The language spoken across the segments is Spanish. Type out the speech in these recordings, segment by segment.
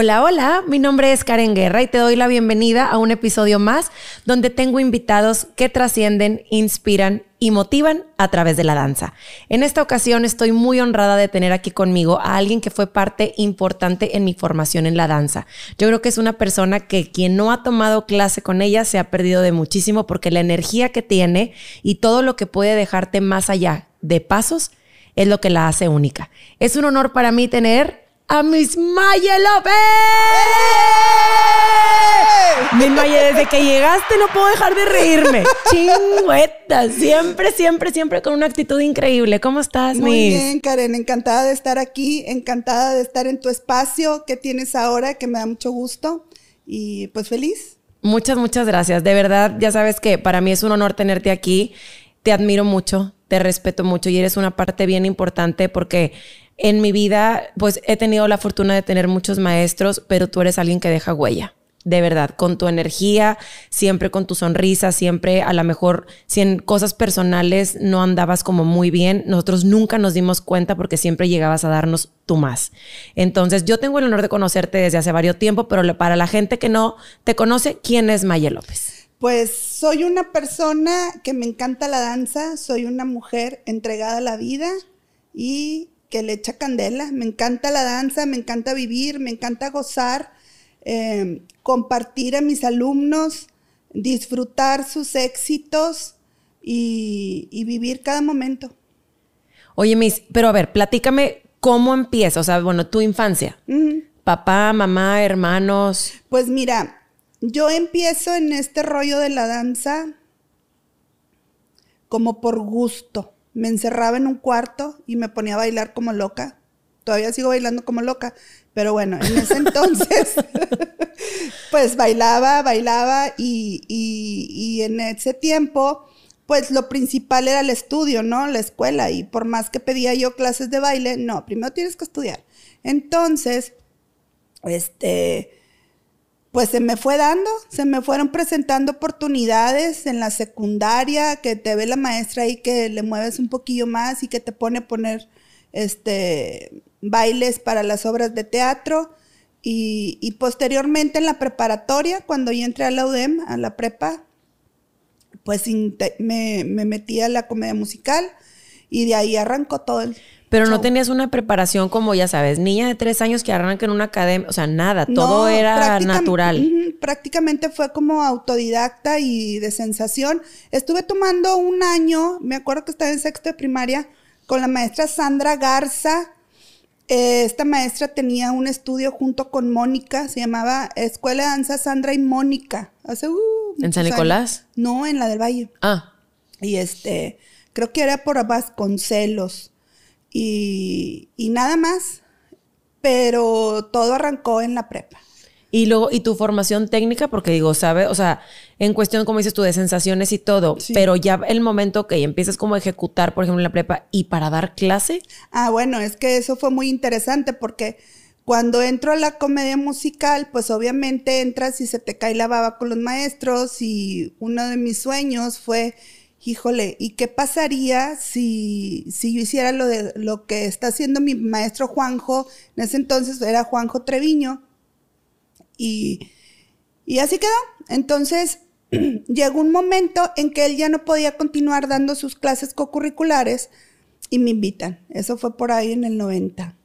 Hola, hola, mi nombre es Karen Guerra y te doy la bienvenida a un episodio más donde tengo invitados que trascienden, inspiran y motivan a través de la danza. En esta ocasión estoy muy honrada de tener aquí conmigo a alguien que fue parte importante en mi formación en la danza. Yo creo que es una persona que quien no ha tomado clase con ella se ha perdido de muchísimo porque la energía que tiene y todo lo que puede dejarte más allá de pasos es lo que la hace única. Es un honor para mí tener a Miss Maya López. ¡Eh! Miss Maya, desde que llegaste no puedo dejar de reírme. Chingüeta, siempre, siempre, siempre con una actitud increíble. ¿Cómo estás, Muy bien, Karen, encantada de estar aquí, encantada de estar en tu espacio que tienes ahora, que me da mucho gusto y pues feliz. Muchas, muchas gracias. De verdad, ya sabes que para mí es un honor tenerte aquí. Te admiro mucho, te respeto mucho y eres una parte bien importante porque en mi vida, pues he tenido la fortuna de tener muchos maestros, pero tú eres alguien que deja huella. De verdad, con tu energía, siempre con tu sonrisa, siempre a lo mejor si en cosas personales no andabas como muy bien, nosotros nunca nos dimos cuenta porque siempre llegabas a darnos tú más. Entonces, yo tengo el honor de conocerte desde hace varios tiempo, pero para la gente que no te conoce, ¿quién es Maya López? Pues soy una persona que me encanta la danza, soy una mujer entregada a la vida y que le echa candela. Me encanta la danza, me encanta vivir, me encanta gozar, eh, compartir a mis alumnos, disfrutar sus éxitos y, vivir cada momento. Oye, Miss, pero a ver, platícame cómo empieza, o sea, bueno, tu infancia. Papá, mamá, hermanos. Pues mira, yo empiezo en este rollo de la danza como por gusto me encerraba en un cuarto y me ponía a bailar como loca. Todavía sigo bailando como loca, pero bueno, en ese entonces, pues bailaba, bailaba y, y, en ese tiempo, pues lo principal era el estudio, ¿no? La escuela. Y por más que pedía yo clases de baile, no, primero tienes que estudiar. Entonces, este, pues se me fue dando, se me fueron presentando oportunidades en la secundaria, que te ve la maestra ahí que le mueves un poquillo más y que te pone a poner este bailes para las obras de teatro. Y, posteriormente en la preparatoria, cuando yo entré a la UDEM, a la prepa, pues me, me metí a la comedia musical y de ahí arrancó todo el pero no tenías una preparación como, ya sabes, niña de tres años que arranca en una academia, o sea, nada, todo era natural. prácticamente fue como autodidacta y de sensación. Estuve tomando un año, me acuerdo que estaba en sexto de primaria, con la maestra Sandra Garza. Eh, esta maestra tenía un estudio junto con Mónica, se llamaba Escuela de Danza Sandra y Mónica. Hace, uh, ¿En San Nicolás? No, en la del Valle. Ah. Y este, creo que era por Vasconcelos y, nada más, pero todo arrancó en la prepa. Y luego, y tu formación técnica, porque digo, ¿sabes? O sea, en cuestión, como dices tú, de sensaciones y todo, pero ya el momento que empiezas como a ejecutar, por ejemplo, en la prepa y para dar clase. Ah, bueno, es que eso fue muy interesante porque cuando entro a la comedia musical, pues obviamente entras y se te cae la baba con los maestros y uno de mis sueños fue híjole, ¿y qué pasaría si, si yo hiciera lo, de, lo que está haciendo mi maestro Juanjo? En ese entonces era Juanjo Treviño. Y, y así quedó. Entonces llegó un momento en que él ya no podía continuar dando sus clases co-curriculares y me invitan. Eso fue por ahí en el 90.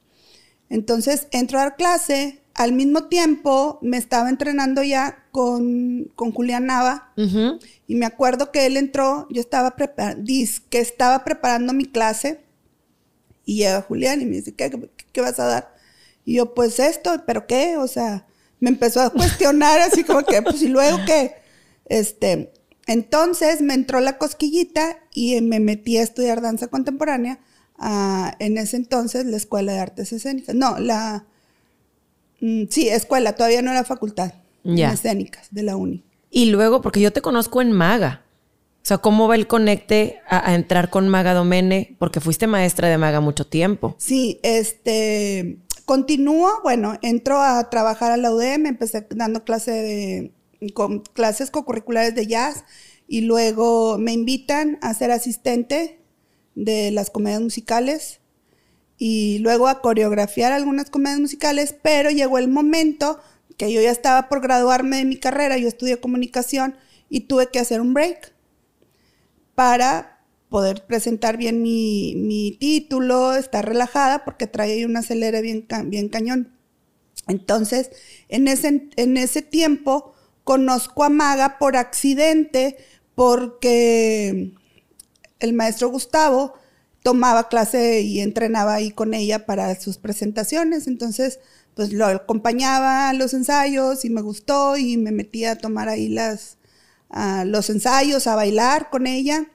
Entonces entro a dar clase, al mismo tiempo me estaba entrenando ya con, con Julián Nava y me acuerdo que él entró, yo estaba preparando, que estaba preparando mi clase y llega Julián y me dice, ¿qué, ¿qué, vas a dar? Y yo, pues esto, ¿pero qué? O sea, me empezó a cuestionar así como que, pues y luego qué. Este, entonces me entró la cosquillita y me metí a estudiar danza contemporánea en ese entonces la Escuela de Artes Escénicas. No, la sí, escuela, todavía no era facultad. Ya. Escénicas de la uni. Y luego, porque yo te conozco en Maga. O sea, ¿cómo va el conecte a, entrar con Maga Domene? Porque fuiste maestra de Maga mucho tiempo. Sí, este. Continúo, bueno, entro a trabajar a la UDM, empecé dando clase de, con clases co-curriculares de jazz y luego me invitan a ser asistente de las comedias musicales y luego a coreografiar algunas comedias musicales, pero llegó el momento que yo ya estaba por graduarme de mi carrera, yo estudié comunicación y tuve que hacer un break para poder presentar bien mi, título, estar relajada porque traía un acelere bien, bien cañón. Entonces, en ese, en ese tiempo conozco a Maga por accidente porque el maestro Gustavo tomaba clase y entrenaba ahí con ella para sus presentaciones. Entonces, pues lo acompañaba a los ensayos y me gustó y me metía a tomar ahí las, los ensayos, a bailar con ella.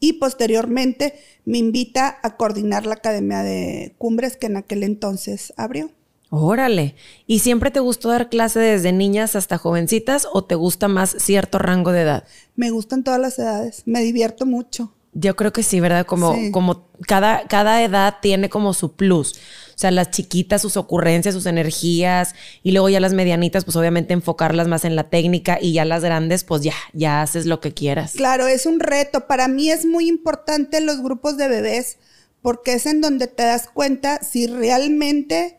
Y posteriormente me invita a coordinar la Academia de Cumbres que en aquel entonces abrió. Órale. ¿Y siempre te gustó dar clase desde niñas hasta jovencitas o te gusta más cierto rango de edad? Me gustan todas las edades. Me divierto mucho. Yo creo que sí, ¿verdad? Como, como cada, cada edad tiene como su plus. O sea, las chiquitas, sus ocurrencias, sus energías, y luego ya las medianitas, pues obviamente enfocarlas más en la técnica, y ya las grandes, pues ya, ya haces lo que quieras. Claro, es un reto. Para mí es muy importante los grupos de bebés, porque es en donde te das cuenta si realmente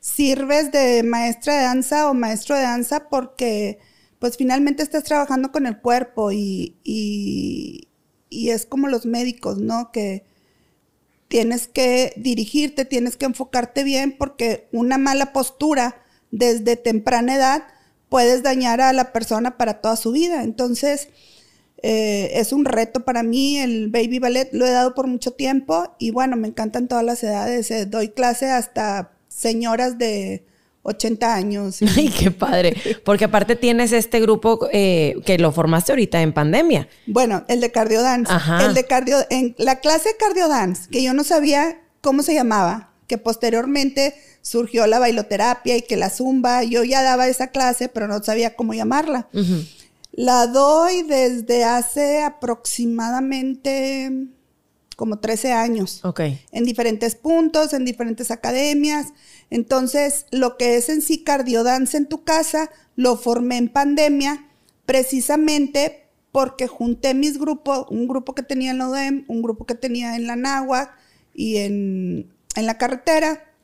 sirves de maestra de danza o maestro de danza, porque pues finalmente estás trabajando con el cuerpo y y es como los médicos, ¿no? Que tienes que dirigirte, tienes que enfocarte bien porque una mala postura desde temprana edad puedes dañar a la persona para toda su vida. Entonces, eh, es un reto para mí, el baby ballet lo he dado por mucho tiempo y bueno, me encantan todas las edades. Eh, doy clase hasta señoras de 80 años. Ay, qué padre. Porque aparte tienes este grupo eh, que lo formaste ahorita en pandemia. Bueno, el de cardio dance. El de cardio, en la clase cardio dance, que yo no sabía cómo se llamaba, que posteriormente surgió la bailoterapia y que la zumba, yo ya daba esa clase, pero no sabía cómo llamarla. La doy desde hace aproximadamente como 13 años. Ok. En diferentes puntos, en diferentes academias. Entonces, lo que es en sí cardiodance en tu casa, lo formé en pandemia, precisamente porque junté mis grupos, un grupo que tenía en la ODEM, un grupo que tenía en la NAWA y en, la carretera,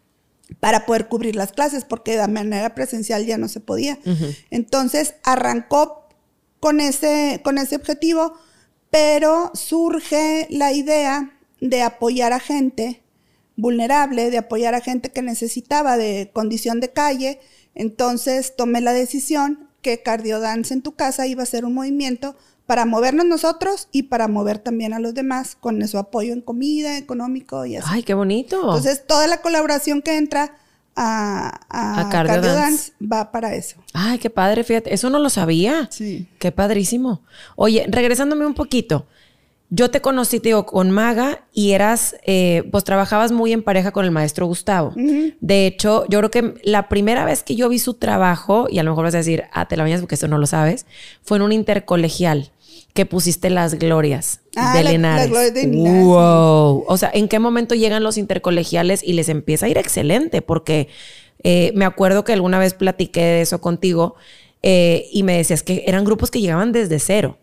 para poder cubrir las clases, porque de manera presencial ya no se podía. Entonces, arrancó con ese, con ese objetivo, pero surge la idea de apoyar a gente vulnerable, de apoyar a gente que necesitaba de condición de calle. Entonces tomé la decisión que Cardiodance en tu casa iba a ser un movimiento para movernos nosotros y para mover también a los demás con su apoyo en comida, económico y así. ¡Ay, qué bonito! Entonces, toda la colaboración que entra a, a, Cardiodance va para eso. ¡Ay, qué padre! Fíjate, eso no lo sabía. Sí. ¡Qué padrísimo! Oye, regresándome un poquito. Yo te conocí, te digo, con Maga y eras, eh, pues trabajabas muy en pareja con el maestro Gustavo. De hecho, yo creo que la primera vez que yo vi su trabajo, y a lo mejor vas a decir, ah, te la bañas porque eso no lo sabes, fue en un intercolegial que pusiste las glorias ah, de la, Linares. de Wow. O sea, ¿en qué momento llegan los intercolegiales y les empieza a ir excelente? Porque eh, me acuerdo que alguna vez platiqué de eso contigo eh, y me decías que eran grupos que llegaban desde cero.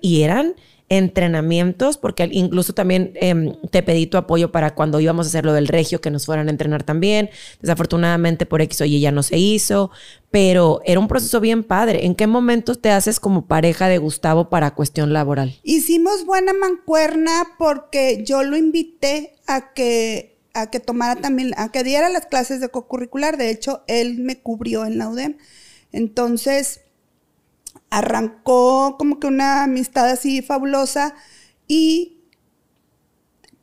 y eran entrenamientos, porque incluso también em, te pedí tu apoyo para cuando íbamos a hacer lo del regio, que nos fueran a entrenar también. Desafortunadamente por X o Y ya no se hizo, pero era un proceso bien padre. ¿En qué momento te haces como pareja de Gustavo para cuestión laboral? Hicimos buena mancuerna porque yo lo invité a que a que tomara también, a que diera las clases de co-curricular. De hecho, él me cubrió en la UDEM. Entonces, arrancó como que una amistad así fabulosa y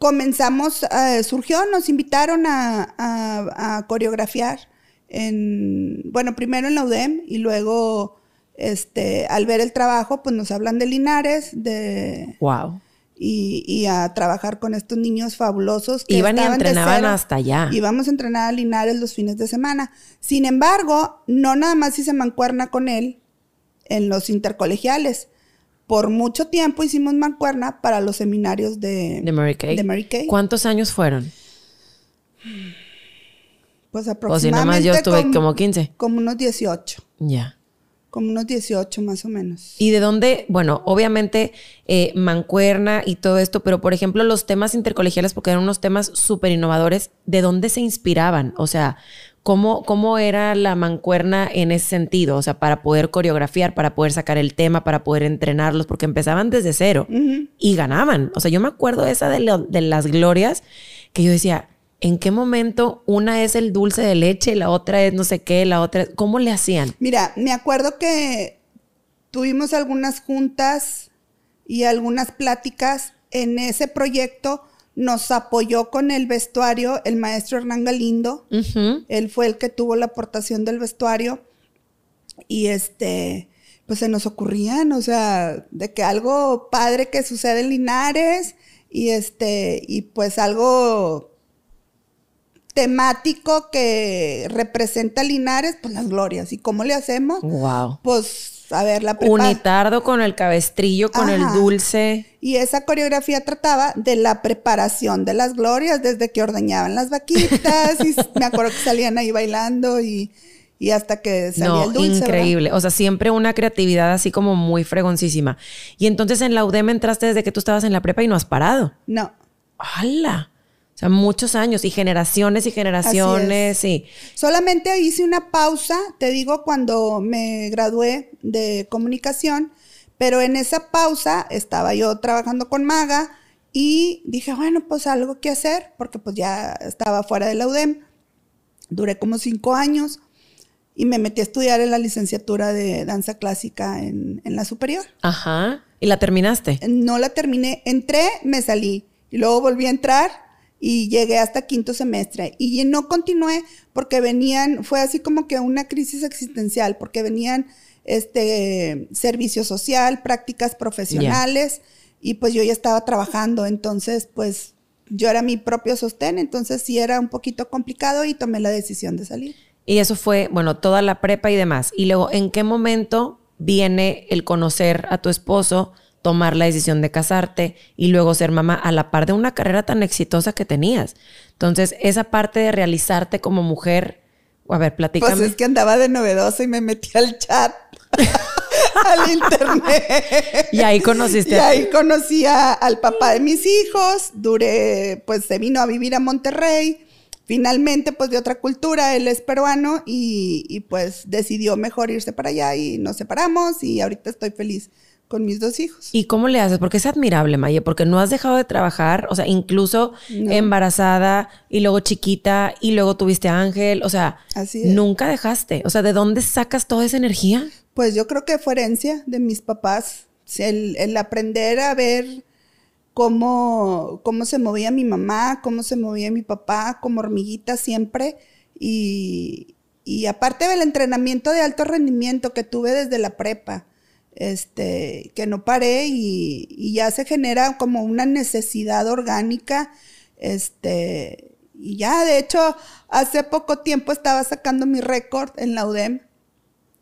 comenzamos, eh, surgió, nos invitaron a, coreografiar en, bueno, primero en la UDEM y luego, este, al ver el trabajo, pues nos hablan de Linares, de... Wow. Y, a trabajar con estos niños fabulosos que iban y entrenaban hasta allá. Íbamos a entrenar a Linares los fines de semana. Sin embargo, no nada más hice mancuerna con él, en los intercolegiales. Por mucho tiempo hicimos mancuerna para los seminarios de, de, Mary, Kay. de Mary Kay. ¿Cuántos años fueron? Pues aproximadamente. O si nada más yo estuve como, 15. Como unos 18. Ya. como unos 18 más o menos. ¿Y de dónde? Bueno, obviamente eh, mancuerna y todo esto, pero por ejemplo los temas intercolegiales, porque eran unos temas súper innovadores, ¿de dónde se inspiraban? O sea, ¿cómo, ¿cómo era la mancuerna en ese sentido? O sea, para poder coreografiar, para poder sacar el tema, para poder entrenarlos, porque empezaban desde cero y ganaban. O sea, yo me acuerdo esa de, de las glorias que yo decía, ¿En qué momento una es el dulce de leche, la otra es no sé qué, la otra ¿Cómo le hacían? Mira, me acuerdo que tuvimos algunas juntas y algunas pláticas en ese proyecto. Nos apoyó con el vestuario el maestro Hernán Galindo. Él fue el que tuvo la aportación del vestuario. Y este, pues se nos ocurrían, o sea, de que algo padre que sucede en Linares y este, y pues algo temático que representa Linares, pues las glorias. ¿Y cómo le hacemos? Wow. Pues, a ver, la Unitardo con el cabestrillo, con el dulce. Y esa coreografía trataba de la preparación de las glorias, desde que ordeñaban las vaquitas, y me acuerdo que salían ahí bailando y, hasta que salía el dulce. Increíble. O sea, siempre una creatividad así como muy fregoncísima. Y entonces en la UDEM entraste desde que tú estabas en la prepa y no has parado. No. ¡Hala! O sea, muchos años y generaciones y generaciones y... Solamente hice una pausa, te digo, cuando me gradué de comunicación, pero en esa pausa estaba yo trabajando con Maga y dije, bueno, pues algo que hacer, porque pues ya estaba fuera de la UDEM. Duré como cinco años y me metí a estudiar en la licenciatura de danza clásica en, en la superior. Ajá. ¿Y la terminaste? No la terminé. Entré, me salí. Y luego volví a entrar y llegué hasta quinto semestre y no continué porque venían, fue así como que una crisis existencial, porque venían este servicio social, prácticas profesionales y pues yo ya estaba trabajando, entonces pues yo era mi propio sostén, entonces sí era un poquito complicado y tomé la decisión de salir. Y eso fue, bueno, toda la prepa y demás. Y luego, ¿en qué momento viene el conocer a tu esposo? tomar la decisión de casarte y luego ser mamá a la par de una carrera tan exitosa que tenías. Entonces, esa parte de realizarte como mujer, a ver, platícame. Pues es que andaba de novedoso y me metí al chat. al internet. Y ahí conociste. Y ahí conocí al papá de mis hijos. Duré, pues se vino a vivir a Monterrey. Finalmente, pues de otra cultura, él es peruano y, y pues decidió mejor irse para allá y nos separamos y ahorita estoy feliz con mis dos hijos. ¿Y cómo le haces? Porque es admirable, Maye, porque no has dejado de trabajar, o sea, incluso embarazada y luego chiquita y luego tuviste a Ángel, o sea, nunca dejaste. O sea, ¿de dónde sacas toda esa energía? Pues yo creo que fue herencia de mis papás, el, el aprender a ver cómo, cómo se movía mi mamá, cómo se movía mi papá, como hormiguita siempre. Y, y aparte del entrenamiento de alto rendimiento que tuve desde la prepa, este, que no paré y, ya se genera como una necesidad orgánica, este, y ya, de hecho, hace poco tiempo estaba sacando mi récord en la UDEM,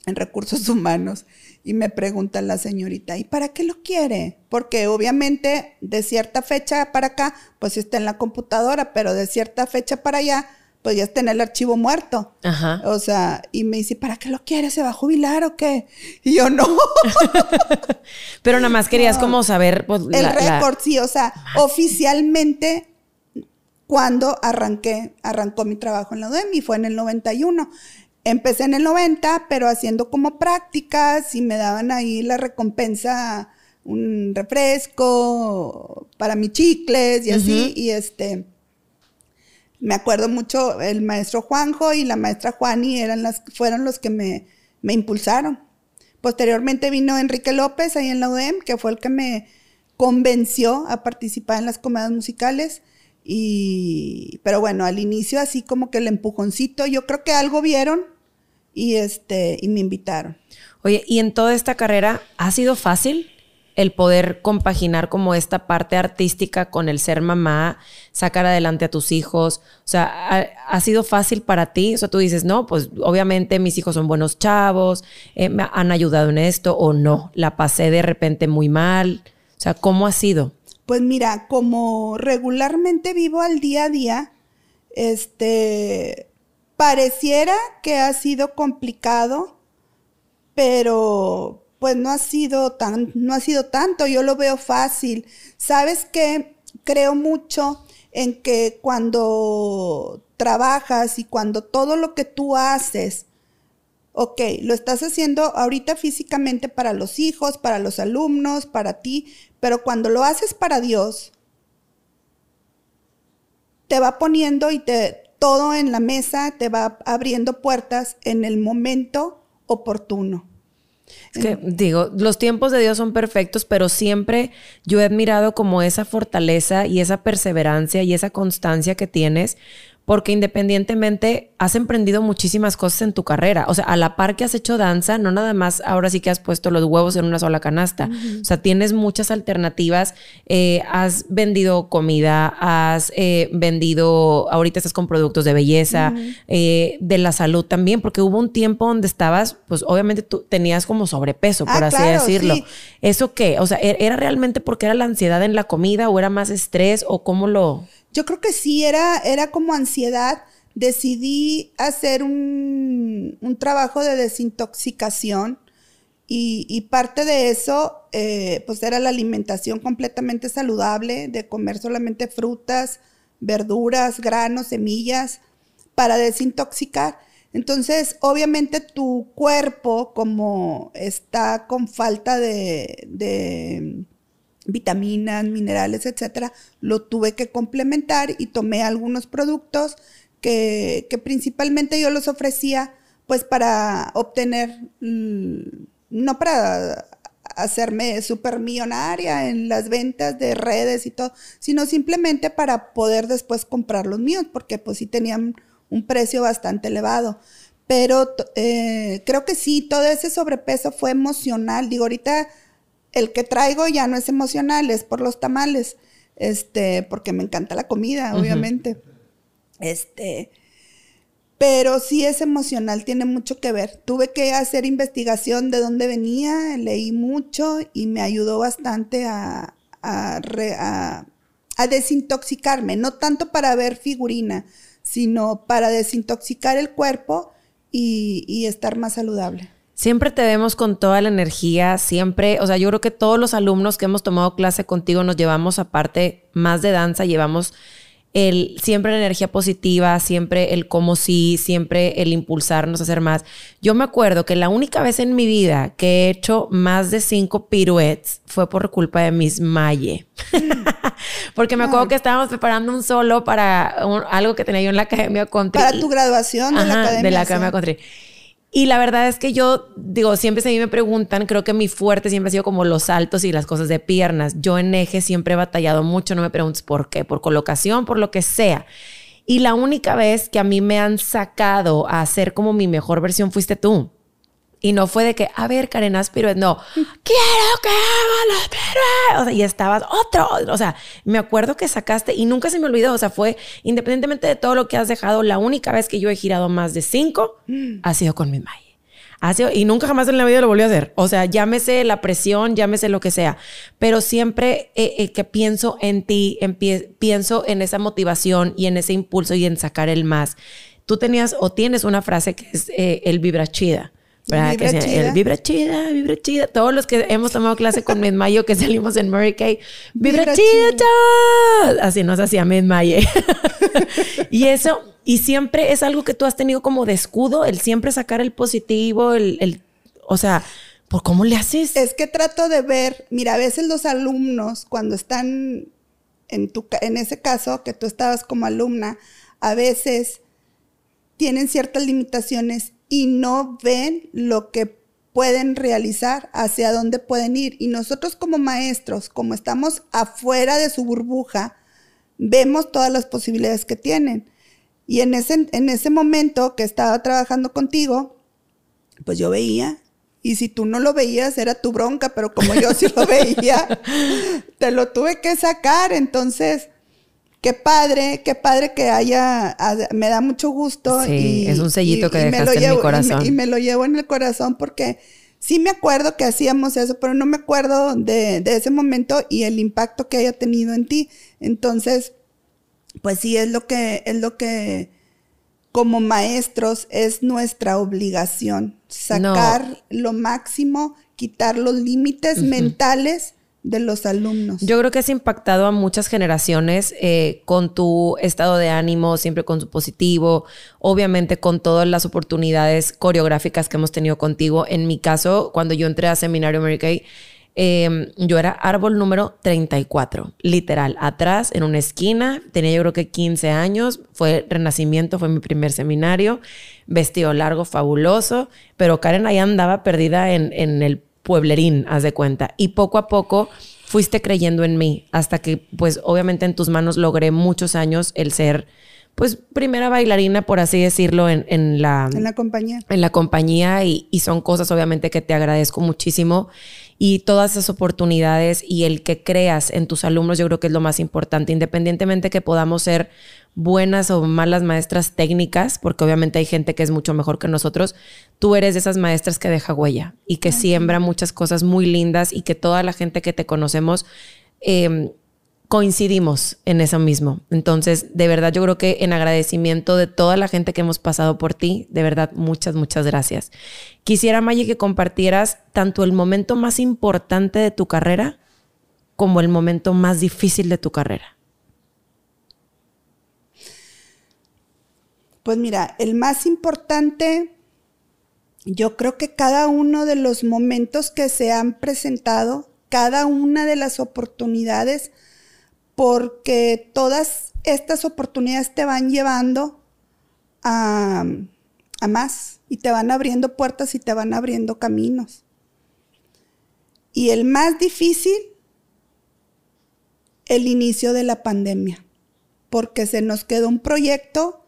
en recursos humanos, y me pregunta la señorita, ¿y para qué lo quiere? Porque obviamente de cierta fecha para acá, pues está en la computadora, pero de cierta fecha para allá, pues ya está en el archivo muerto. Ajá. O sea, y me dice, ¿para qué lo quieres? ¿Se va a jubilar o qué? Y yo no. Pero nada más querías como saber. Pues, el récord, sí, o sea, oficialmente cuando arranqué, arrancó mi trabajo en la UDEM y fue en el 91. Empecé en el 90, pero haciendo como prácticas y me daban ahí la recompensa, un refresco para mis chicles y así, y este me acuerdo mucho, el maestro Juanjo y la maestra Juani eran las, fueron los que me, me impulsaron. Posteriormente vino Enrique López ahí en la UDEM, que fue el que me convenció a participar en las comedias musicales. Y, pero bueno, al inicio así como que el empujoncito, yo creo que algo vieron y este, y me invitaron. Oye, ¿y en toda esta carrera ha sido fácil? El poder compaginar como esta parte artística con el ser mamá, sacar adelante a tus hijos. O sea, ¿ha, sido fácil para ti? O sea, tú dices, no, pues obviamente mis hijos son buenos chavos, eh, me han ayudado en esto o no, la pasé de repente muy mal. O sea, ¿cómo ha sido? Pues mira, como regularmente vivo al día a día, este, pareciera que ha sido complicado pero pues no ha sido tan, no ha sido tanto, yo lo veo fácil. ¿Sabes qué? Creo mucho en que cuando trabajas y cuando todo lo que tú haces, ok, lo estás haciendo ahorita físicamente para los hijos, para los alumnos, para ti, pero cuando lo haces para Dios, te va poniendo y te todo en la mesa, te va abriendo puertas en el momento oportuno. Es que digo, los tiempos de Dios son perfectos, pero siempre yo he admirado como esa fortaleza y esa perseverancia y esa constancia que tienes porque independientemente has emprendido muchísimas cosas en tu carrera. O sea, a la par que has hecho danza, no nada más ahora sí que has puesto los huevos en una sola canasta. O sea, tienes muchas alternativas. Eh, has vendido comida, has eh, vendido, ahorita estás con productos de belleza, eh, de la salud también, porque hubo un tiempo donde estabas, pues obviamente tú tenías como sobrepeso, por ah, así decirlo. ¿Eso qué? O sea, ¿e-, ¿era realmente porque era la ansiedad en la comida o era más estrés o cómo lo... Yo creo que sí, era, era como ansiedad. Decidí hacer un, trabajo de desintoxicación y, parte de eso, eh, pues era la alimentación completamente saludable, de comer solamente frutas, verduras, granos, semillas, para desintoxicar. Entonces, obviamente tu cuerpo, como está con falta de vitaminas, minerales, etcétera, lo tuve que complementar y tomé algunos productos que, principalmente yo los ofrecía pues para obtener, mm, no para hacerme súper millonaria en las ventas de redes y todo, sino simplemente para poder después comprar los míos, porque pues sí tenían un precio bastante elevado. Pero eh, creo que sí, todo ese sobrepeso fue emocional. Digo, ahorita el que traigo ya no es emocional, es por los tamales, este, porque me encanta la comida, obviamente. Este, pero sí es emocional, tiene mucho que ver. Tuve que hacer investigación de dónde venía, leí mucho y me ayudó bastante a, a, desintoxicarme, no tanto para ver figurina, sino para desintoxicar el cuerpo y estar más saludable. Siempre te vemos con toda la energía, siempre, o sea, yo creo que todos los alumnos que hemos tomado clase contigo nos llevamos aparte más de danza, llevamos el siempre la energía positiva, siempre el cómo sí, siempre el impulsarnos a hacer más. Yo me acuerdo que la única vez en mi vida que he hecho más de cinco piruetes fue por culpa de Miss Maye. Porque me acuerdo que estábamos preparando un solo para algo que tenía yo en la Academia Country. Para tu graduación de la Academia. De la Academia Country. Y la verdad es que yo digo, siempre se a mí me preguntan, creo que mi fuerte siempre ha sido como los saltos y las cosas de piernas. Yo en eje siempre he batallado mucho, no me preguntes por qué, por colocación, por lo que sea. Y la única vez que a mí me han sacado a hacer como mi mejor versión fuiste tú. Y no fue de que, a ver, Karen, piruetas. No, quiero que haga las piruetas. O sea, y estabas otro. O sea, me acuerdo que sacaste y nunca se me olvidó. O sea, fue independientemente de todo lo que has dejado, la única vez que yo he girado más de cinco mm. ha sido con mi May. Ha sido, y nunca jamás en la vida lo volví a hacer. O sea, llámese la presión, llámese lo que sea. Pero siempre eh, eh, que pienso en ti, pienso en esa motivación y en ese impulso y en sacar el más. Tú tenías o tienes una frase que es eh, el vibra chida Vibra que chida. El vibra chida, vibra chida. Todos los que hemos tomado clase con Mid Mayo que salimos en Murray Kay, vibra, chida, Así nos hacía Mid Mayo. y eso, y siempre es algo que tú has tenido como de escudo, el siempre sacar el positivo, el, el o sea, ¿por cómo le haces? Es que trato de ver, mira, a veces los alumnos cuando están en, tu, en ese caso que tú estabas como alumna, a veces tienen ciertas limitaciones y no ven lo que pueden realizar, hacia dónde pueden ir. Y nosotros como maestros, como estamos afuera de su burbuja, vemos todas las posibilidades que tienen. Y en ese, en ese momento que estaba trabajando contigo, pues yo veía, y si tú no lo veías era tu bronca, pero como yo sí lo veía, te lo tuve que sacar. Entonces, qué padre, qué padre que haya, me da mucho gusto. Sí, es un sellito que dejaste en mi corazón. Y me, lo llevo en el corazón porque sí me acuerdo que hacíamos eso, pero no me acuerdo de, ese momento y el impacto que haya tenido en ti. Entonces, pues sí, es lo que, es lo que como maestros es nuestra obligación sacar lo máximo, quitar los límites mentales de los alumnos. Yo creo que has impactado a muchas generaciones eh, con tu estado de ánimo, siempre con su positivo, obviamente con todas las oportunidades coreográficas que hemos tenido contigo. En mi caso, cuando yo entré a Seminario Mary Kay, em, yo era árbol número 34, literal, atrás, en una esquina, tenía yo creo que 15 años, fue Renacimiento, fue mi primer seminario, vestido largo, fabuloso, pero Karen ahí andaba perdida en, en el pueblerín, haz de cuenta. Y poco a poco fuiste creyendo en mí hasta que, pues, obviamente en tus manos logré muchos años el ser, pues, primera bailarina, por así decirlo, en, en la... En la compañía. En la compañía y, y son cosas, obviamente, que te agradezco muchísimo. Y todas esas oportunidades y el que creas en tus alumnos, yo creo que es lo más importante, independientemente que podamos ser buenas o malas maestras técnicas, porque obviamente hay gente que es mucho mejor que nosotros, tú eres de esas maestras que deja huella y que siembra muchas cosas muy lindas y que toda la gente que te conocemos em, coincidimos en eso mismo. Entonces, de verdad, yo creo que en agradecimiento de toda la gente que hemos pasado por ti, de verdad, muchas, muchas gracias. Quisiera, Maggie, que compartieras tanto el momento más importante de tu carrera como el momento más difícil de tu carrera. Pues mira, el más importante, yo creo que cada uno de los momentos que se han presentado, cada una de las oportunidades, porque todas estas oportunidades te van llevando a, a más y te van abriendo puertas y te van abriendo caminos. Y el más difícil, el inicio de la pandemia, porque se nos quedó un proyecto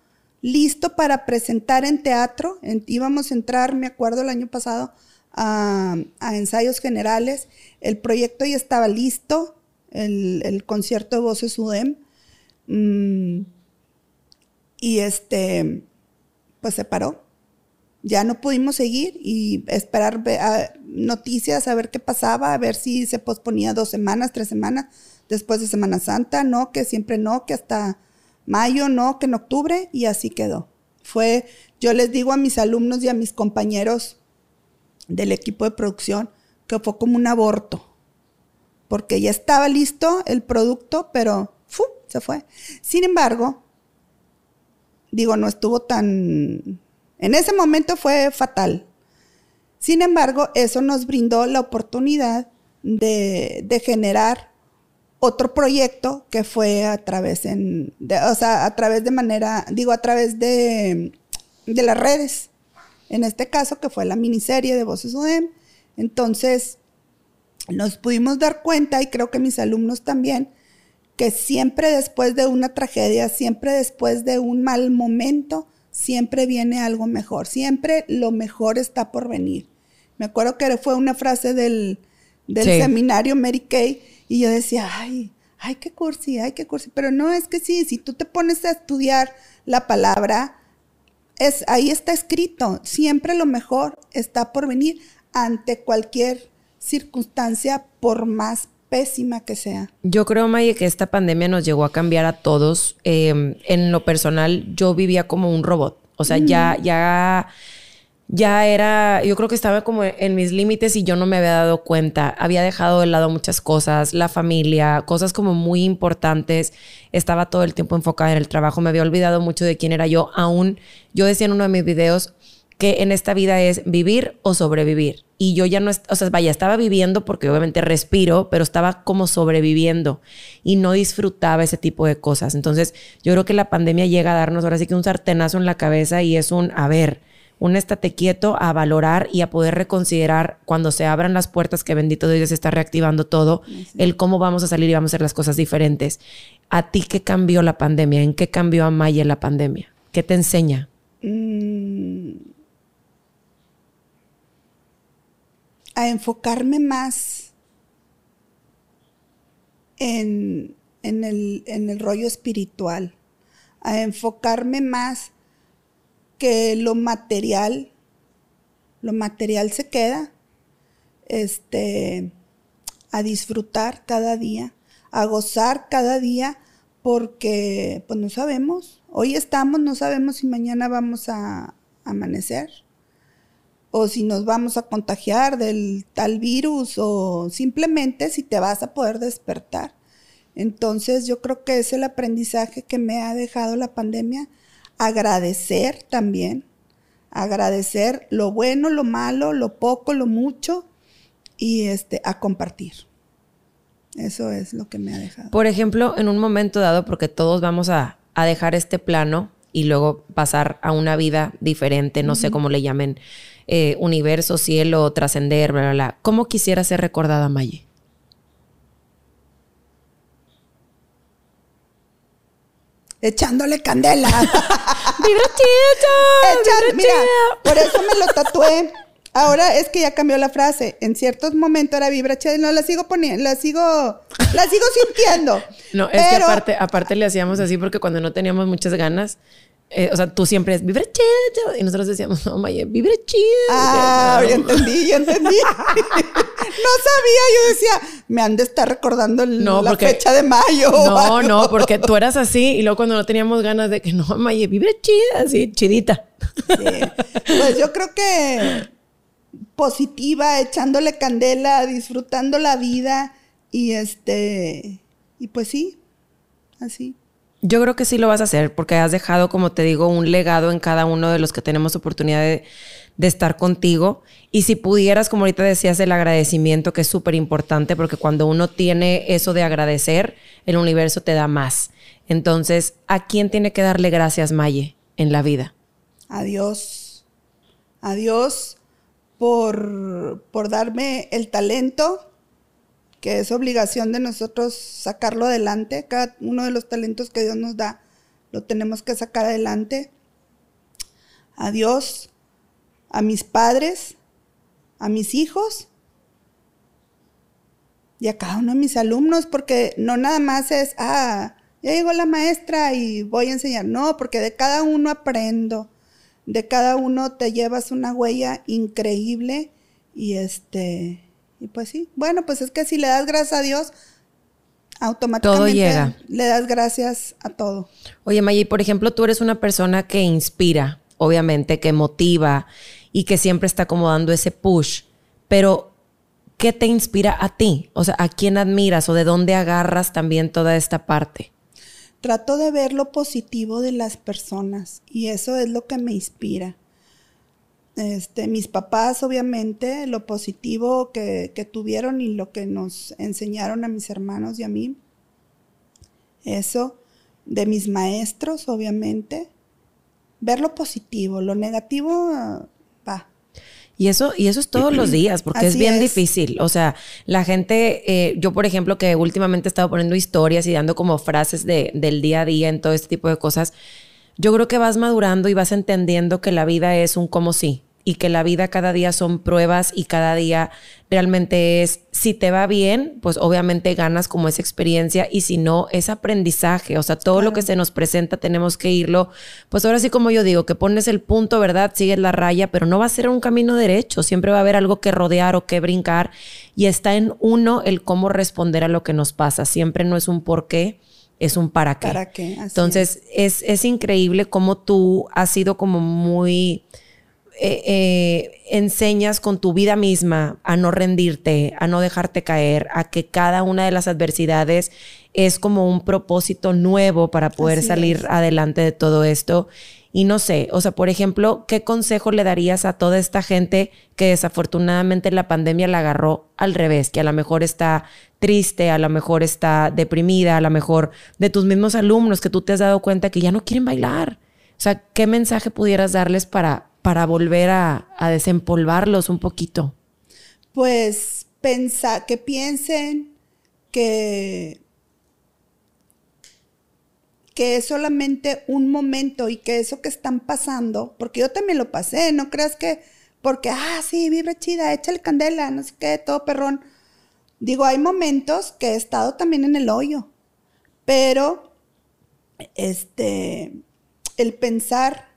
listo para presentar en teatro. íbamos a entrar, me acuerdo, el año pasado a, ensayos generales. El proyecto ya estaba listo, el, concierto de voces UDEM. Mm, y este, pues se paró. Ya no pudimos seguir y esperar noticias, a ver qué pasaba, a ver si se posponía dos semanas, tres semanas después de Semana Santa. No, que siempre no, que hasta mayo no, que en octubre, y así quedó. Fue, yo les digo a mis alumnos y a mis compañeros del equipo de producción que fue como un aborto, porque ya estaba listo el producto, pero se fue. Sin embargo, digo, no estuvo tan... En ese momento fue fatal. Sin embargo, eso nos brindó la oportunidad de, de generar otro proyecto que fue a través en, o sea, a través de manera, digo, a través de, de las redes. En este caso, que fue la miniserie de Voces UDEM. Entonces, nos pudimos dar cuenta, y creo que mis alumnos también, que siempre después de una tragedia, siempre después de un mal momento, siempre viene algo mejor. Siempre lo mejor está por venir. Me acuerdo que fue una frase del, del seminario Mary Kay y yo decía, ay, ay, qué cursi, ay, qué cursi. Pero no, es que sí, si tú te pones a estudiar la palabra, es, ahí está escrito, siempre lo mejor está por venir ante cualquier circunstancia, por más pésima que sea. Yo creo, Maye, que esta pandemia nos llegó a cambiar a todos. Em, en lo personal, yo vivía como un robot. O sea, ya, ya ya era, yo creo que estaba como en mis límites y yo no me había dado cuenta. Había dejado de lado muchas cosas, la familia, cosas como muy importantes. Estaba todo el tiempo enfocada en el trabajo. Me había olvidado mucho de quién era yo. Aún yo decía en uno de mis videos que en esta vida es vivir o sobrevivir. Y yo ya no, o sea, vaya, estaba viviendo porque obviamente respiro, pero estaba como sobreviviendo y no disfrutaba ese tipo de cosas. Entonces, yo creo que la pandemia llega a darnos ahora sí que un sartenazo en la cabeza y es un, a ver, un estate quieto a valorar y a poder reconsiderar cuando se abran las puertas, que bendito Dios se está reactivando todo, el cómo vamos a salir y vamos a hacer las cosas diferentes. ¿A ti qué cambió la pandemia? ¿En qué cambió a Maya la pandemia? ¿Qué te enseña? Mm. A enfocarme más en, el, en el rollo espiritual, a enfocarme más que lo material, lo material se queda, este, a disfrutar cada día, a gozar cada día, porque pues no sabemos, hoy estamos, no sabemos si mañana vamos a amanecer. O si nos vamos a contagiar del tal virus o simplemente si te vas a poder despertar. Entonces yo creo que es el aprendizaje que me ha dejado la pandemia. Agradecer también, agradecer lo bueno, lo malo, lo poco, lo mucho y este, a compartir. Eso es lo que me ha dejado. Por ejemplo, en un momento dado, porque todos vamos a, dejar este plano y luego pasar a una vida diferente, no sé cómo le llamen, eh, universo, cielo, trascender, bla, bla, bla. ¿Cómo quisiera ser recordada, Maye? echándole candela. ¡Vibra chida! mira, por eso me lo tatué. Ahora es que ya cambió la frase. En ciertos momentos era vibra y no la sigo poniendo, la sigo, la sigo sintiendo. No, es que aparte, aparte le hacíamos así porque cuando no teníamos muchas ganas, eh, o sea, tú siempre es vibra chida. Y nosotros decíamos, no, Maya, vibra chida. Ah, ya entendí, ya entendí. no sabía, yo decía, me han de estar recordando la fecha de mayo. No, no, porque tú eras así y luego cuando no teníamos ganas de que no, Maya, vibra chida, así, chidita. Pues yo creo que positiva, echándole candela, disfrutando la vida y este, y pues sí, así. Yo creo que sí lo vas a hacer porque has dejado, como te digo, un legado en cada uno de los que tenemos oportunidad de, estar contigo. Y si pudieras, como ahorita decías, el agradecimiento, que es súper importante porque cuando uno tiene eso de agradecer, el universo te da más. Entonces, ¿a quién tiene que darle gracias, Maye, en la vida? A Dios. A Dios por, por darme el talento que es obligación de nosotros sacarlo adelante. Cada uno de los talentos que Dios nos da, lo tenemos que sacar adelante. A Dios, a mis padres, a mis hijos y a cada uno de mis alumnos, porque no nada más es, ah, ya llegó la maestra y voy a enseñar. No, porque de cada uno aprendo, de cada uno te llevas una huella increíble y este y pues sí, bueno, pues es que si le das gracias a Dios, automáticamente le das gracias a todo. Oye, Mayi, por ejemplo, tú eres una persona que inspira, obviamente, que motiva y que siempre está como dando ese push, pero ¿qué te inspira a ti? O sea, ¿a quién admiras o de dónde agarras también toda esta parte? Trato de ver lo positivo de las personas y eso es lo que me inspira. Este, mis papás, obviamente, lo positivo que, tuvieron y lo que nos enseñaron a mis hermanos y a mí. Eso, de mis maestros, obviamente. Ver lo positivo, lo negativo, va. Y eso, y eso es todos los días, porque es bien difícil. O sea, la gente, eh, yo por ejemplo, que últimamente he estado poniendo historias y dando como frases de, del día a día en todo este tipo de cosas, yo creo que vas madurando y vas entendiendo que la vida es un como sí y que la vida cada día son pruebas y cada día realmente es, si te va bien, pues obviamente ganas como esa experiencia y si no, es aprendizaje, o sea, todo lo que se nos presenta tenemos que irlo, pues ahora sí como yo digo, que pones el punto, ¿verdad? Sigues la raya, pero no va a ser un camino derecho, siempre va a haber algo que rodear o que brincar y está en uno el cómo responder a lo que nos pasa, siempre no es un por qué es un para qué. ¿Para qué? Entonces, es. es. increíble cómo tú has sido como muy eh, eh, enseñas con tu vida misma a no rendirte, a no dejarte caer, a que cada una de las adversidades es como un propósito nuevo para poder salir adelante de todo esto. Y no sé, o sea, por ejemplo, ¿qué consejo le darías a toda esta gente que desafortunadamente la pandemia la agarró al revés, que a lo mejor está triste, a lo mejor está deprimida, a lo mejor de tus mismos alumnos que tú te has dado cuenta que ya no quieren bailar? O sea, ¿qué mensaje pudieras darles para, para volver a, desempolvarlos un poquito? Pues pensa, que piensen que, que es solamente un momento y que eso que están pasando, porque yo también lo pasé, no creas que porque, ah, sí, vibra chida, échale candela, no sé qué, todo perrón. Digo, hay momentos que he estado también en el hoyo, pero este, el pensar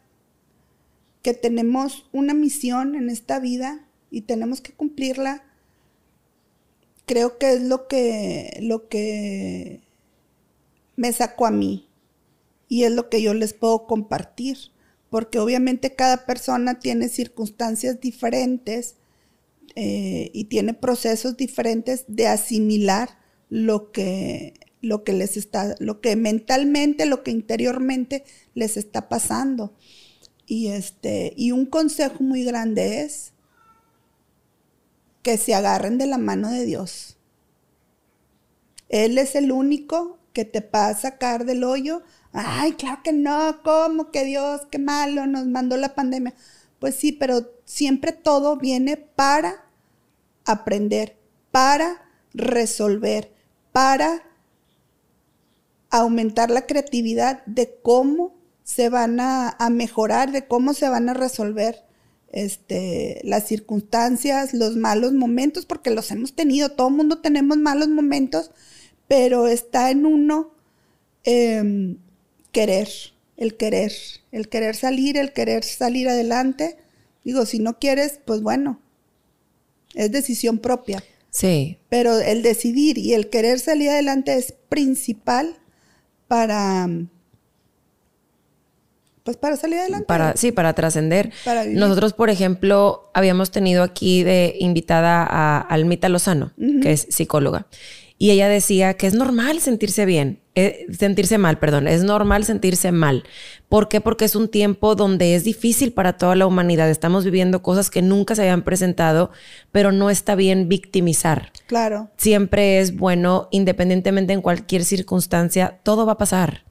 que tenemos una misión en esta vida y tenemos que cumplirla, creo que es lo que, lo que me sacó a mí y es lo que yo les puedo compartir, porque obviamente cada persona tiene circunstancias diferentes eh, y tiene procesos diferentes de asimilar lo que, lo que les está, lo que mentalmente, lo que interiormente les está pasando. Y este, y un consejo muy grande es que se agarren de la mano de Dios. Él es el único que te va a sacar del hoyo. Ay, claro que no, ¿cómo que Dios, qué malo, nos mandó la pandemia? Pues sí, pero siempre todo viene para aprender, para resolver, para aumentar la creatividad de cómo se van a, mejorar, de cómo se van a resolver este, las circunstancias, los malos momentos, porque los hemos tenido, todo el mundo tenemos malos momentos, pero está en uno em, querer, el querer, el querer salir, el querer salir adelante. Digo, si no quieres, pues bueno, es decisión propia. Sí. Pero el decidir y el querer salir adelante es principal para pues para salir adelante. Para, sí, para trascender. Nosotros, por ejemplo, habíamos tenido aquí de invitada a Almita Lozano, que es psicóloga. Y ella decía que es normal sentirse bien, eh, sentirse mal, perdón, es normal sentirse mal. ¿Por qué? Porque es un tiempo donde es difícil para toda la humanidad. Estamos viviendo cosas que nunca se habían presentado, pero no está bien victimizar. Claro. Siempre es bueno, independientemente en cualquier circunstancia, todo va a pasar.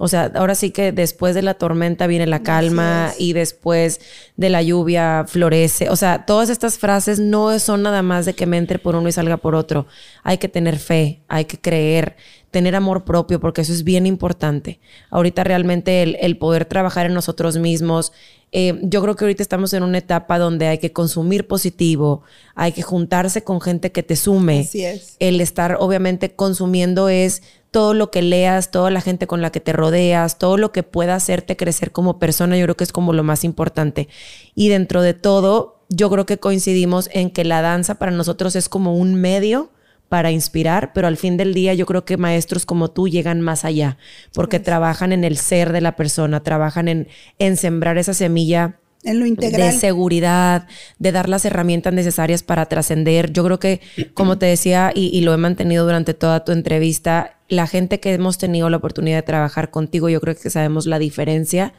O sea, ahora sí que después de la tormenta viene la calma y después de la lluvia florece. O sea, todas estas frases no son nada más de que me entre por uno y salga por otro. Hay que tener fe, hay que creer, tener amor propio, porque eso es bien importante. Ahorita realmente el, poder trabajar en nosotros mismos. Eh, yo creo que ahorita estamos en una etapa donde hay que consumir positivo, hay que juntarse con gente que te sume. Así es. El estar obviamente consumiendo es todo lo que leas, toda la gente con la que te rodeas, todo lo que pueda hacerte crecer como persona, yo creo que es como lo más importante. Y dentro de todo, yo creo que coincidimos en que la danza para nosotros es como un medio para inspirar, pero al fin del día yo creo que maestros como tú llegan más allá, porque trabajan en el ser de la persona, trabajan en, en sembrar esa semilla en lo integral. De seguridad, de dar las herramientas necesarias para trascender. Yo creo que, como te decía, y, lo he mantenido durante toda tu entrevista, la gente que hemos tenido la oportunidad de trabajar contigo, yo creo que sabemos la diferencia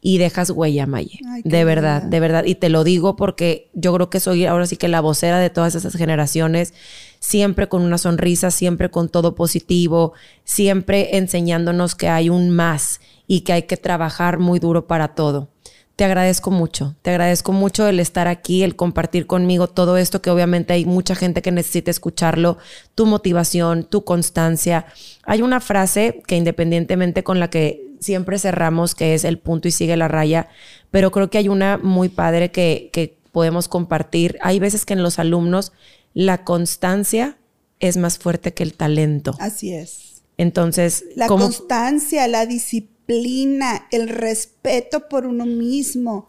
y dejas huella, Maye. de verdad, de verdad. Y te lo digo porque yo creo que soy ahora sí que la vocera de todas esas generaciones, siempre con una sonrisa, siempre con todo positivo, siempre enseñándonos que hay un más y que hay que trabajar muy duro para todo te agradezco mucho. Te agradezco mucho el estar aquí, el compartir conmigo todo esto, que obviamente hay mucha gente que necesita escucharlo, tu motivación, tu constancia. Hay una frase que independientemente con la que siempre cerramos, que es el punto y sigue la raya, pero creo que hay una muy padre que, que podemos compartir. Hay veces que en los alumnos la constancia es más fuerte que el talento. Así es. Entonces, la constancia, la disciplina el respeto por uno mismo.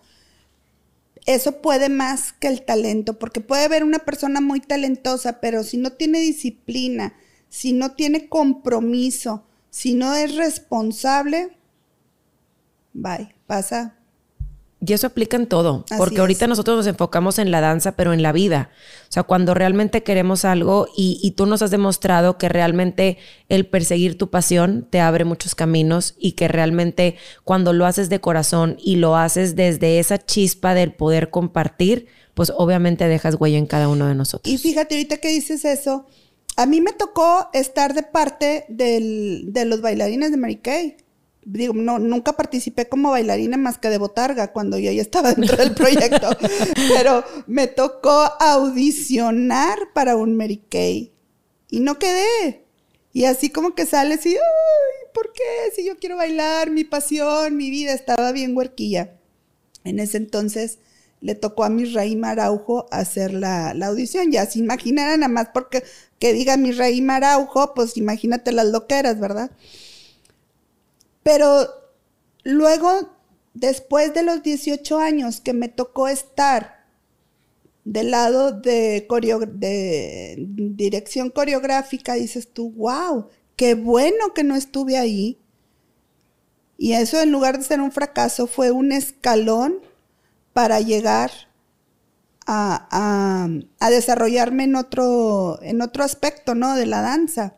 Eso puede más que el talento, porque puede haber una persona muy talentosa, pero si no tiene disciplina, si no tiene compromiso, si no es responsable, bye, pasa y eso aplica en todo, porque ahorita nosotros nos enfocamos en la danza, pero en la vida. O sea, cuando realmente queremos algo y, tú nos has demostrado que realmente el perseguir tu pasión te abre muchos caminos y que realmente cuando lo haces de corazón y lo haces desde esa chispa del poder compartir, pues obviamente dejas huella en cada uno de nosotros. Y fíjate, ahorita que dices eso, a mí me tocó estar de parte de los bailarines de Mary Kay digo, no, nunca participé como bailarina más que de botarga cuando yo ya estaba dentro del proyecto, pero me tocó audicionar para un Mary Kay y no quedé. Y así como que sales y, ay, ¿por qué? Si yo quiero bailar, mi pasión, mi vida, estaba bien huerquilla. En ese entonces le tocó a mi rey Araujo hacer la, la, audición. Ya se imaginarán, nada más porque que diga mi rey Araujo, pues imagínate las loqueras, ¿verdad? Pero luego, después de los 18 años que me tocó estar del lado de, dirección coreográfica, dices tú, wow, qué bueno que no estuve ahí. Y eso en lugar de ser un fracaso fue un escalón para llegar a, desarrollarme en otro, en otro aspecto, ¿no? De la danza.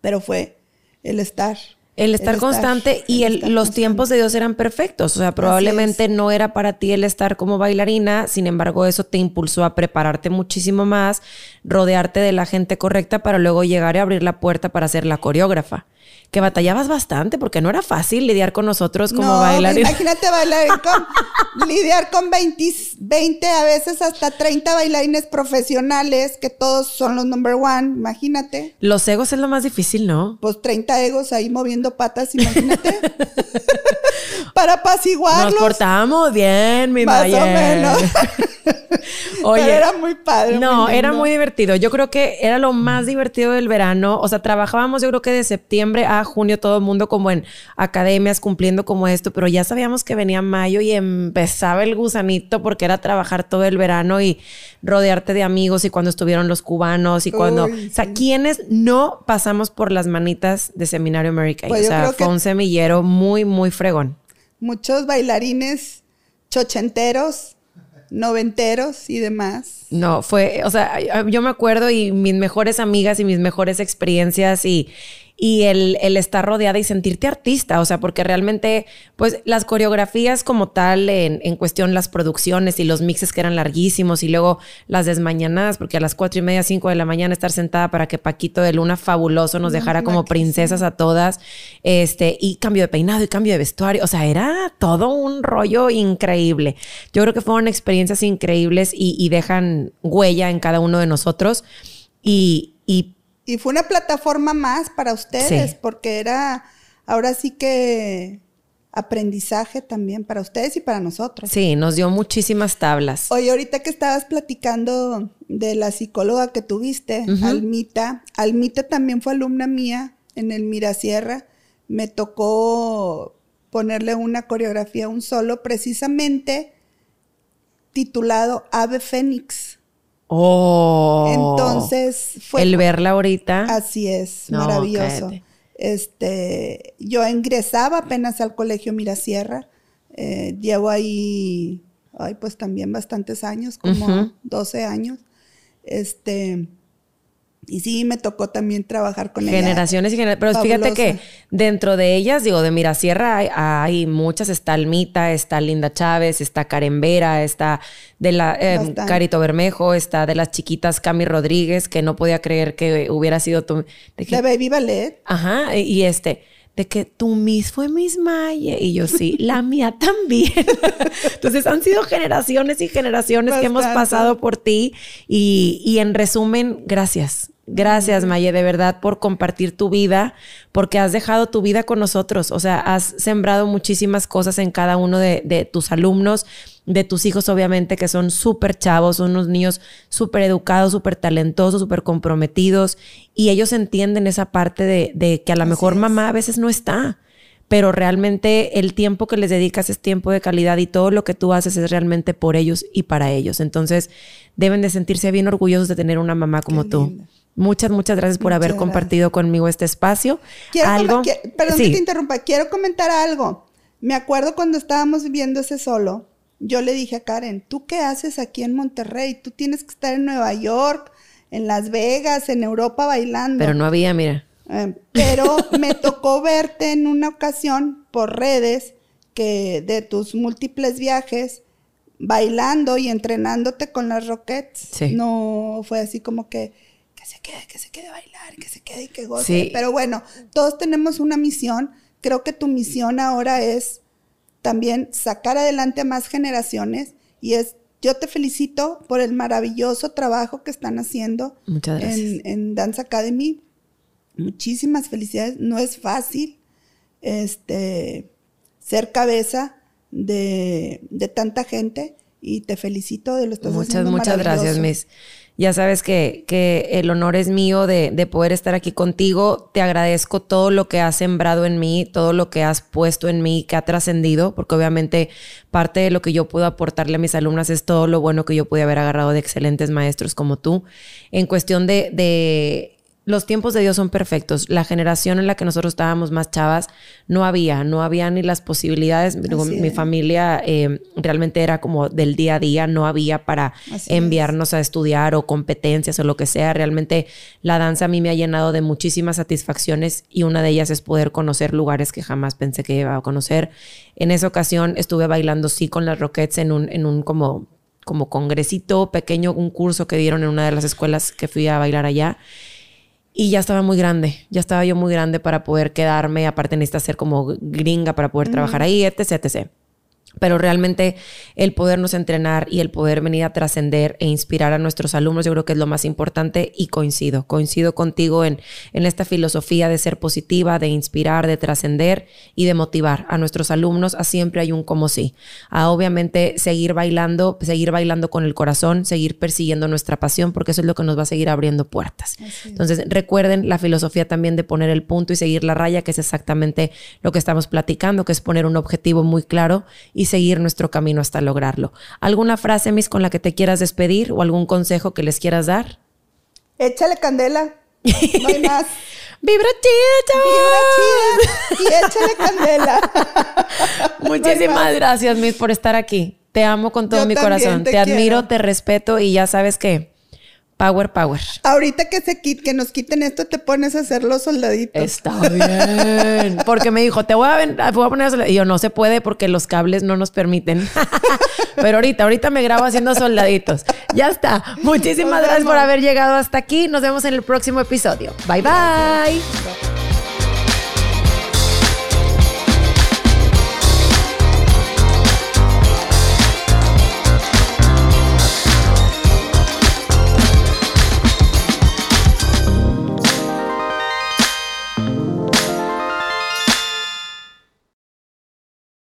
Pero fue el estar. El estar constante y los tiempos de Dios eran perfectos. O sea, probablemente no era para ti el estar como bailarina, sin embargo, eso te impulsó a prepararte muchísimo más, rodearte de la gente correcta para luego llegar y abrir la puerta para ser la coreógrafa que batallabas bastante porque no era fácil lidiar con nosotros como no, Imagínate bailar con, lidiar con 20, 20, a veces hasta 30 bailarines profesionales que todos son los number one, imagínate. Los egos es lo más difícil, ¿no? Pues 30 egos ahí moviendo patas, imagínate. Para apaciguarlos. Nos portamos bien, mi Más o menos. Oye, era muy padre. No, era muy divertido. Yo creo que era lo más divertido del verano. O sea, trabajábamos yo creo que de septiembre a junio todo el mundo como en academias cumpliendo como esto, pero ya sabíamos que venía mayo y empezaba el gusanito porque era trabajar todo el verano y rodearte de amigos y cuando estuvieron los cubanos y cuando... o sea, ¿quiénes no pasamos por las manitas de Seminario América? Pues o sea, fue un semillero muy, muy fregón. Muchos bailarines chochenteros noventeros y demás. No, fue, o sea, yo me acuerdo y mis mejores amigas y mis mejores experiencias y, y el, el, estar rodeada y sentirte artista, o sea, porque realmente, pues las coreografías como tal, en, en, cuestión las producciones y los mixes que eran larguísimos y luego las desmañanadas, porque a las cuatro y media, cinco de la mañana estar sentada para que Paquito de Luna fabuloso nos dejara como princesas a todas, este, y cambio de peinado y cambio de vestuario, o sea, era todo un rollo increíble. Yo creo que fueron experiencias increíbles y, y dejan huella en cada uno de nosotros y, y y fue una plataforma más para ustedes, porque era ahora sí que aprendizaje también para ustedes y para nosotros. Sí, nos dio muchísimas tablas. Oye, ahorita que estabas platicando de la psicóloga que tuviste, Almita, Almita también fue alumna mía en el Mirasierra. Me tocó ponerle una coreografía, un solo, precisamente titulado Ave Fénix. Oh. Entonces fue. El verla ahorita. Así es, maravilloso. Este, yo ingresaba apenas al colegio Mirasierra. Eh, llevo ahí, ay, pues también bastantes años, como 12 años. Este, y sí, me tocó también trabajar con generaciones y generaciones. Pero fíjate que dentro de ellas, digo, de Mirasierra hay, hay, muchas. Está Almita, está Linda Chávez, está Karen Vera, está de la eh, Carito Bermejo, está de las chiquitas Cami Rodríguez, que no podía creer que hubiera sido tu... De, que, Baby Ballet. Ajá, y este de que tu Miss fue Miss Maya. Y yo sí, la mía también. Entonces han sido generaciones y generaciones que hemos pasado por ti. Y, y en resumen, gracias. Gracias, Maye, de verdad, por compartir tu vida, porque has dejado tu vida con nosotros. O sea, has sembrado muchísimas cosas en cada uno de, tus alumnos, de tus hijos, obviamente, que son súper chavos, son unos niños súper educados, súper talentosos, súper comprometidos, y ellos entienden esa parte de, que a lo mejor mamá a veces no está pero realmente el tiempo que les dedicas es tiempo de calidad y todo lo que tú haces es realmente por ellos y para ellos. Entonces, deben de sentirse bien orgullosos de tener una mamá como tú. Muchas, muchas gracias por haber compartido conmigo este espacio. algo. perdón que te interrumpa, quiero comentar algo. Me acuerdo cuando estábamos viviendo ese solo, yo le dije a Karen, ¿tú qué haces aquí en Monterrey? Tú tienes que estar en Nueva York, en Las Vegas, en Europa bailando. Pero no había, mira. Eh, pero me tocó verte en una ocasión por redes que de tus múltiples viajes bailando y entrenándote con las Rockets. No fue así como que que se quede, que se quede a bailar, que se quede y que goce. Pero bueno, todos tenemos una misión. Creo que tu misión ahora es también sacar adelante a más generaciones y es, yo te felicito por el maravilloso trabajo que están haciendo en, en Dance Academy. Muchísimas felicidades. No es fácil este, ser cabeza de, de tanta gente y te felicito de lo estás Muchas, muchas gracias, Miss. Ya sabes que, que el honor es mío de, de, poder estar aquí contigo. Te agradezco todo lo que has sembrado en mí, todo lo que has puesto en mí, que ha trascendido, porque obviamente parte de lo que yo puedo aportarle a mis alumnas es todo lo bueno que yo pude haber agarrado de excelentes maestros como tú. En cuestión de, de los tiempos de Dios son perfectos. La generación en la que nosotros estábamos más chavas, no había, no había ni las posibilidades. mi familia eh, realmente era como del día a día, no había para enviarnos a estudiar o competencias o lo que sea. Realmente la danza a mí me ha llenado de muchísimas satisfacciones y una de ellas es poder conocer lugares que jamás pensé que iba a conocer. En esa ocasión estuve bailando sí con las Rockets en un, en un como, como congresito pequeño, un curso que dieron en una de las escuelas que fui a bailar allá. Y ya estaba muy grande, ya estaba yo muy grande para poder quedarme, aparte necesita ser como gringa para poder trabajar ahí, etc, etc. Pero realmente el podernos entrenar y el poder venir a trascender e inspirar a nuestros alumnos, yo creo que es lo más importante y coincido. Coincido contigo en, en esta filosofía de ser positiva, de inspirar, de trascender y de motivar a nuestros alumnos. A siempre hay un como sí. A obviamente seguir bailando, seguir bailando con el corazón, seguir persiguiendo nuestra pasión, porque eso es lo que nos va a seguir abriendo puertas. Entonces, recuerden la filosofía también de poner el punto y seguir la raya, que es exactamente lo que estamos platicando, que es poner un objetivo muy claro y seguir nuestro camino hasta lograrlo. ¿Alguna frase, Miss, con la que te quieras despedir o algún consejo que les quieras dar? Échale candela. No hay más. ¡Vibra chida, ¡Vibra chida! Y échale candela. Muchísimas gracias, Miss, por estar aquí. Te amo con todo mi corazón. Te, admiro, te respeto y ya sabes que Power, power. Ahorita que se que nos quiten esto, te pones a hacer los soldaditos. Está bien. Porque me dijo, te voy a, voy a poner a soldaditos. Y yo, no se puede porque los cables no nos permiten. Pero ahorita, ahorita me grabo haciendo soldaditos. Ya está. Muchísimas gracias por haber llegado hasta aquí. Nos vemos en el próximo episodio. bye. bye.